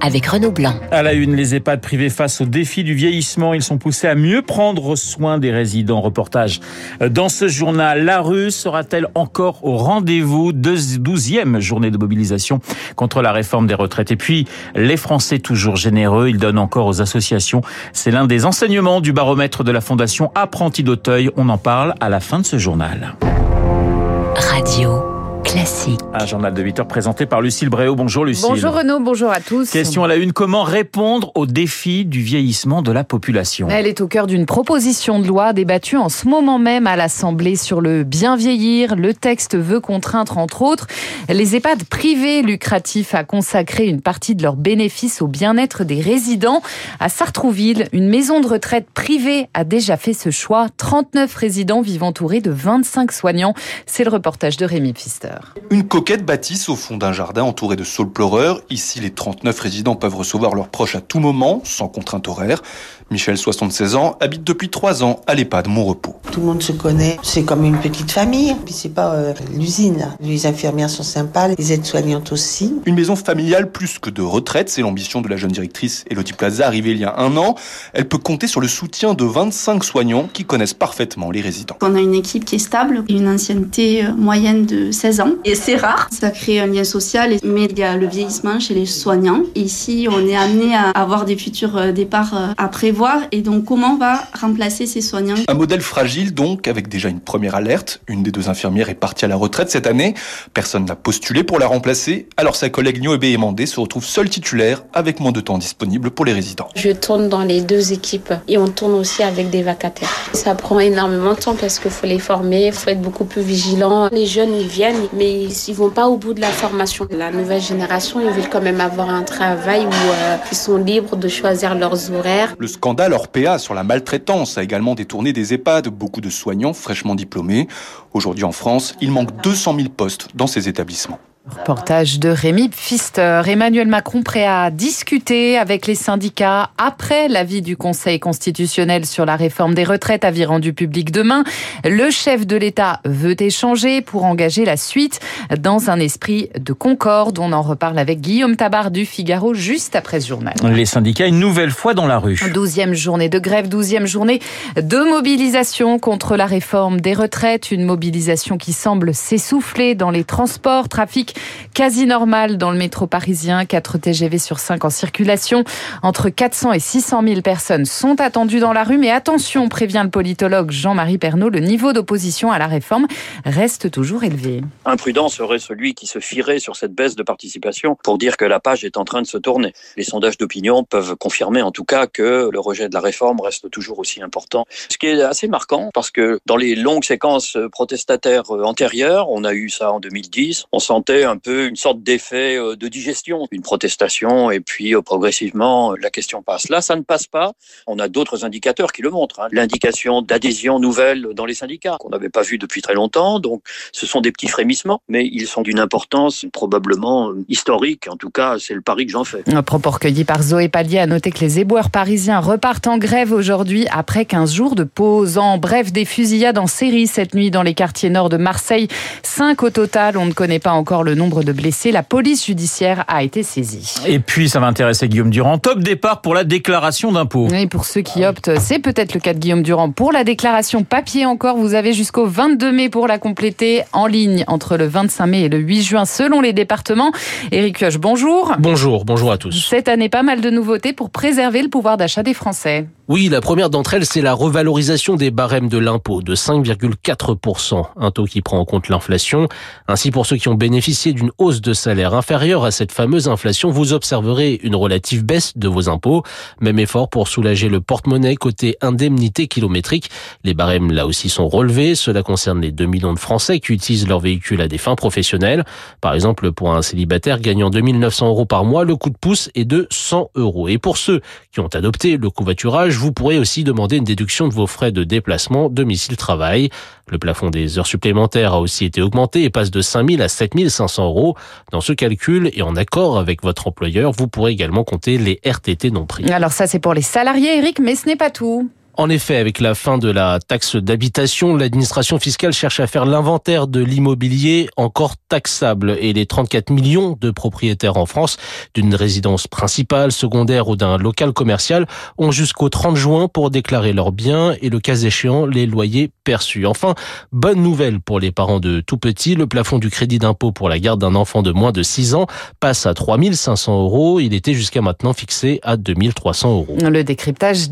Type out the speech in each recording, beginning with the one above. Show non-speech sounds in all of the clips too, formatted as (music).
avec Renaud Blanc. À la une, les EHPAD privés face au défi du vieillissement, ils sont poussés à mieux prendre soin des résidents. Reportage dans ce journal. La rue sera-t-elle encore au rendez-vous? De 12e journée de mobilisation contre la réforme des retraites Et puis, les Français toujours généreux, ils donnent encore aux associations. C'est l'un des enseignements du baromètre de la Fondation Apprenti d'Auteuil. On en parle à la fin de ce journal. Radio. Classique. Un journal de 8 heures présenté par Lucille Bréau. Bonjour Lucille. Bonjour Renaud, bonjour à tous. Question à la une, comment répondre au défi du vieillissement de la population? Elle est au cœur d'une proposition de loi débattue en ce moment même à l'Assemblée sur le bien vieillir. Le texte veut contraindre entre autres les EHPAD privés lucratifs à consacrer une partie de leurs bénéfices au bien-être des résidents. À Sartrouville, une maison de retraite privée a déjà fait ce choix. 39 résidents vivent entourés de 25 soignants. C'est le reportage de Rémi Pfister. Une coquette bâtisse au fond d'un jardin entouré de saules pleureurs. Ici, les 39 résidents peuvent recevoir leurs proches à tout moment, sans contrainte horaire. Michel, 76 ans, habite depuis 3 ans à l'EHPAD Mon Repos. Tout le monde se connaît, c'est comme une petite famille. Puis c'est pas euh, l'usine. Les infirmières sont sympas, les aides-soignantes aussi. Une maison familiale plus que de retraite, c'est l'ambition de la jeune directrice Elodie Plaza arrivée il y a un an. Elle peut compter sur le soutien de 25 soignants qui connaissent parfaitement les résidents. On a une équipe qui est stable, une ancienneté euh, moyenne de 16 ans. Et c'est rare, ça crée un lien social, mais il y a le vieillissement chez les soignants. Ici, on est amené à avoir des futurs euh, départs à prévoir et donc comment on va remplacer ces soignants? Un modèle fragile donc, avec déjà une première alerte. Une des deux infirmières est partie à la retraite cette année. Personne n'a postulé pour la remplacer. Alors sa collègue Nioebe Emandé se retrouve seule titulaire avec moins de temps disponible pour les résidents. Je tourne dans les deux équipes et on tourne aussi avec des vacataires. Ça prend énormément de temps parce qu'il faut les former, il faut être beaucoup plus vigilant. Les jeunes, ils viennent, mais ils vont pas au bout de la formation. La nouvelle génération, ils veulent quand même avoir un travail où euh, ils sont libres de choisir leurs horaires. Le scandale Orpea sur la maltraitance a également détourné des EHPAD, beaucoup de soignants fraîchement diplômés. Aujourd'hui en France, il manque 200 000 postes dans ces établissements. Reportage de Rémi Pfister. Emmanuel Macron prêt à discuter avec les syndicats après l'avis du Conseil constitutionnel sur la réforme des retraites avis rendu public demain. Le chef de l'État veut échanger pour engager la suite dans un esprit de concorde. On en reparle avec Guillaume Tabar du Figaro juste après ce journal. Les syndicats une nouvelle fois dans la rue. Douzième journée de grève, douzième journée de mobilisation contre la réforme des retraites. Une mobilisation qui semble s'essouffler dans les transports, trafic quasi normal dans le métro parisien. 4 TGV sur 5 en circulation. Entre 400 et 600 000 personnes sont attendues dans la rue. Mais attention, prévient le politologue Jean-Marie Pernaud, le niveau d'opposition à la réforme reste toujours élevé. Imprudent serait celui qui se fierait sur cette baisse de participation pour dire que la page est en train de se tourner. Les sondages d'opinion peuvent confirmer en tout cas que le rejet de la réforme reste toujours aussi important. Ce qui est assez marquant parce que dans les longues séquences protestataires antérieures, on a eu ça en 2010, on sentait un peu une sorte d'effet euh, de digestion, une protestation et puis euh, progressivement la question passe. Là, ça ne passe pas. On a d'autres indicateurs qui le montrent. Hein. L'indication d'adhésion nouvelle dans les syndicats qu'on n'avait pas vu depuis très longtemps. Donc, ce sont des petits frémissements, mais ils sont d'une importance probablement euh, historique. En tout cas, c'est le pari que j'en fais. Un propos recueilli par Zoé Pallier a noté que les éboueurs parisiens repartent en grève aujourd'hui après 15 jours de pause. En bref, des fusillades en série cette nuit dans les quartiers nord de Marseille. Cinq au total. On ne connaît pas encore le nombre de blessés. La police judiciaire a été saisie. Et puis, ça va intéresser Guillaume Durand. Top départ pour la déclaration d'impôt. Et pour ceux qui optent, c'est peut-être le cas de Guillaume Durand. Pour la déclaration papier encore, vous avez jusqu'au 22 mai pour la compléter en ligne entre le 25 mai et le 8 juin selon les départements. Éric Kioch, bonjour. Bonjour, bonjour à tous. Cette année, pas mal de nouveautés pour préserver le pouvoir d'achat des Français. Oui, la première d'entre elles, c'est la revalorisation des barèmes de l'impôt de 5,4%, un taux qui prend en compte l'inflation. Ainsi, pour ceux qui ont bénéficié d'une hausse de salaire inférieure à cette fameuse inflation, vous observerez une relative baisse de vos impôts. Même effort pour soulager le porte-monnaie côté indemnité kilométrique. Les barèmes, là aussi, sont relevés. Cela concerne les 2 millions de Français qui utilisent leur véhicule à des fins professionnelles. Par exemple, pour un célibataire gagnant 2900 euros par mois, le coup de pouce est de 100 euros. Et pour ceux qui ont adopté le covoiturage, vous pourrez aussi demander une déduction de vos frais de déplacement domicile-travail. Le plafond des heures supplémentaires a aussi été augmenté et passe de 5000 à 7500 500 euros. Dans ce calcul et en accord avec votre employeur, vous pourrez également compter les RTT non pris. Alors ça, c'est pour les salariés, Eric, mais ce n'est pas tout. En effet, avec la fin de la taxe d'habitation, l'administration fiscale cherche à faire l'inventaire de l'immobilier encore taxable et les 34 millions de propriétaires en France d'une résidence principale, secondaire ou d'un local commercial ont jusqu'au 30 juin pour déclarer leurs biens et le cas échéant les loyers perçus. Enfin, bonne nouvelle pour les parents de tout petits, le plafond du crédit d'impôt pour la garde d'un enfant de moins de 6 ans passe à 3500 euros. Il était jusqu'à maintenant fixé à 2300 euros. Le décryptage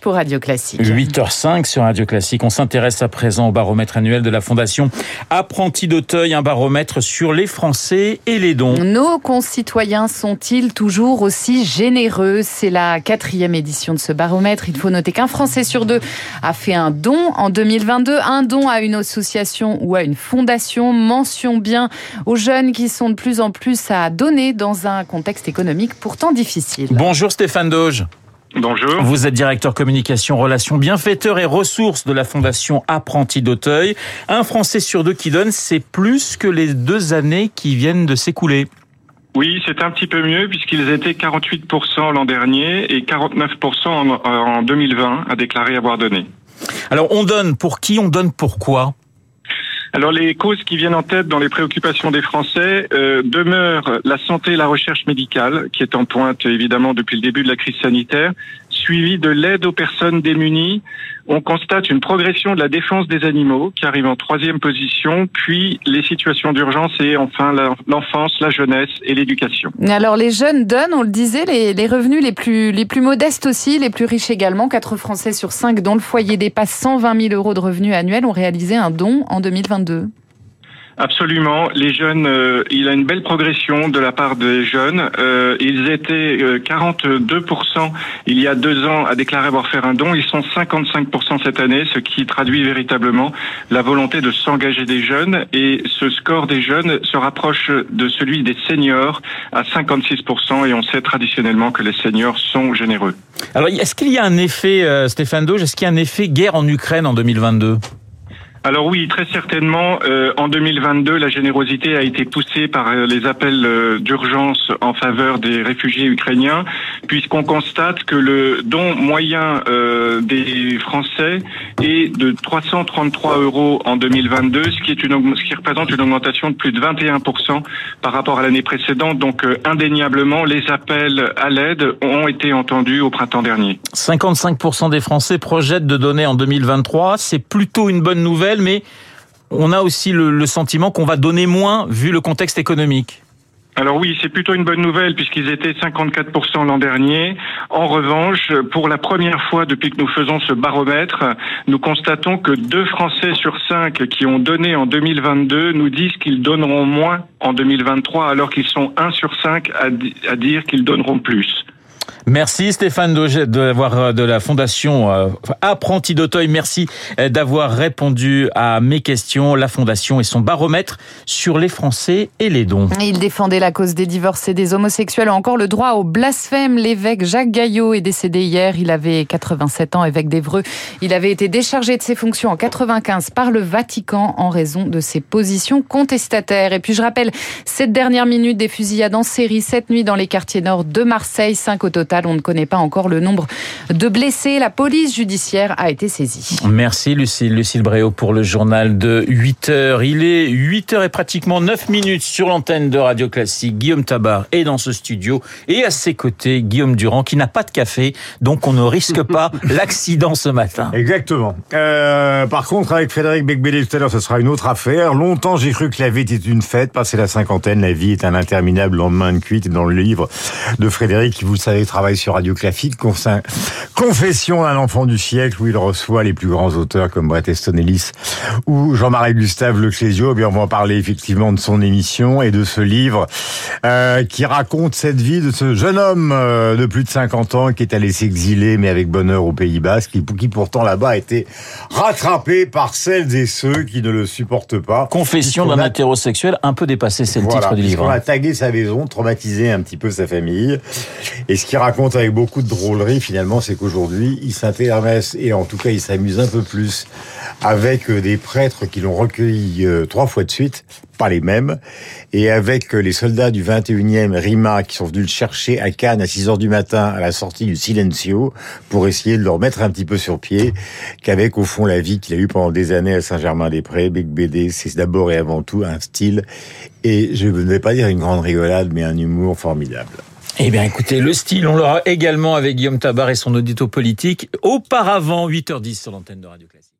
pour Radio Classique. 8h05 sur Radio Classique. On s'intéresse à présent au baromètre annuel de la Fondation Apprenti d'Auteuil, un baromètre sur les Français et les dons. Nos concitoyens sont-ils toujours aussi généreux? C'est la quatrième édition de ce baromètre. Il faut noter qu'un Français sur deux a fait un don en 2022, un don à une association ou à une fondation. Mention bien aux jeunes qui sont de plus en plus à donner dans un contexte économique pourtant difficile. Bonjour Stéphane Doge. Bonjour. Vous êtes directeur communication, relations, bienfaiteur et ressources de la Fondation Apprenti d'Auteuil. Un Français sur deux qui donne, c'est plus que les deux années qui viennent de s'écouler. Oui, c'est un petit peu mieux puisqu'ils étaient 48% l'an dernier et 49% en, en 2020 à déclarer avoir donné. Alors on donne pour qui On donne pourquoi alors les causes qui viennent en tête dans les préoccupations des Français euh, demeurent la santé et la recherche médicale, qui est en pointe évidemment depuis le début de la crise sanitaire, suivi de l'aide aux personnes démunies. On constate une progression de la défense des animaux qui arrive en troisième position, puis les situations d'urgence et enfin l'enfance, la jeunesse et l'éducation. Alors les jeunes donnent, on le disait, les, revenus les plus, les plus modestes aussi, les plus riches également. Quatre Français sur cinq dont le foyer dépasse 120 000 euros de revenus annuels ont réalisé un don en 2022. Absolument. Les jeunes, euh, il a une belle progression de la part des jeunes. Euh, ils étaient 42% euh, il y a deux ans à déclarer avoir fait un don. Ils sont 55% cette année, ce qui traduit véritablement la volonté de s'engager des jeunes. Et ce score des jeunes se rapproche de celui des seniors à 56%. Et on sait traditionnellement que les seniors sont généreux. Alors, est-ce qu'il y a un effet, Stéphane Doge, est-ce qu'il y a un effet guerre en Ukraine en 2022 alors oui, très certainement. Euh, en 2022, la générosité a été poussée par euh, les appels euh, d'urgence en faveur des réfugiés ukrainiens, puisqu'on constate que le don moyen des Français est de 333 euros en 2022, ce qui, est une, ce qui représente une augmentation de plus de 21 par rapport à l'année précédente. Donc indéniablement, les appels à l'aide ont été entendus au printemps dernier. 55 des Français projettent de donner en 2023. C'est plutôt une bonne nouvelle mais on a aussi le, sentiment qu'on va donner moins vu le contexte économique. Alors oui, c'est plutôt une bonne nouvelle puisqu'ils étaient 54% l'an dernier. En revanche, pour la première fois depuis que nous faisons ce baromètre, nous constatons que deux Français sur cinq qui ont donné en 2022 nous disent qu'ils donneront moins en 2023 alors qu'ils sont un sur cinq à dire qu'ils donneront plus. Merci Stéphane d'avoir euh, de la fondation euh, Apprenti d'Auteuil. Merci euh, d'avoir répondu à mes questions. La fondation et son baromètre sur les Français et les dons. Il défendait la cause des divorcés, des homosexuels, encore le droit au blasphème. L'évêque Jacques Gaillot est décédé hier. Il avait 87 ans, évêque d'Evreux. Il avait été déchargé de ses fonctions en 95 par le Vatican en raison de ses positions contestataires. Et puis je rappelle cette dernière minute des fusillades en série cette nuit dans les quartiers nord de Marseille, 5 au total. On ne connaît pas encore le nombre de blessés. La police judiciaire a été saisie. Merci Lucille. Lucille Bréau pour le journal de 8 heures. Il est 8 heures et pratiquement 9 minutes sur l'antenne de Radio Classique. Guillaume Tabar est dans ce studio et à ses côtés Guillaume Durand qui n'a pas de café, donc on ne risque (laughs) pas l'accident ce matin. Exactement. Euh, par contre, avec Frédéric Becbélé tout à l'heure, ce sera une autre affaire. Longtemps, j'ai cru que la vie était une fête. Passé la cinquantaine, la vie est un interminable lendemain de cuite. Dans le livre de Frédéric, qui, vous le savez, travaille sur Radio Classique, Confession d'un enfant du siècle, où il reçoit les plus grands auteurs comme Bret Easton Ellis ou Jean-Marie Gustave Leclésio. Eh bien, on va en parler effectivement de son émission et de ce livre euh, qui raconte cette vie de ce jeune homme euh, de plus de 50 ans qui est allé s'exiler, mais avec bonheur au Pays Basque, qui, qui pourtant là-bas a été rattrapé par celles et ceux qui ne le supportent pas. Confession d'un hétérosexuel un peu dépassé, c'est le titre du livre. On a tagué sa maison, traumatisé un petit peu sa famille. Et ce qui raconte raconte avec beaucoup de drôlerie finalement, c'est qu'aujourd'hui, il s'intéresse et en tout cas, il s'amuse un peu plus avec euh, des prêtres qui l'ont recueilli euh, trois fois de suite, pas les mêmes, et avec les soldats du 21e Rima qui sont venus le chercher à Cannes à 6 heures du matin à la sortie du Silencio pour essayer de le remettre un petit peu sur pied, qu'avec au fond la vie qu'il a eue pendant des années à Saint-Germain-des-Prés, Bec BD, c'est d'abord et avant tout un style et je ne vais pas dire une grande rigolade, mais un humour formidable. Eh bien, écoutez, le style, on l'aura également avec Guillaume Tabar et son audito politique. Auparavant, 8h10 sur l'antenne de Radio Classique.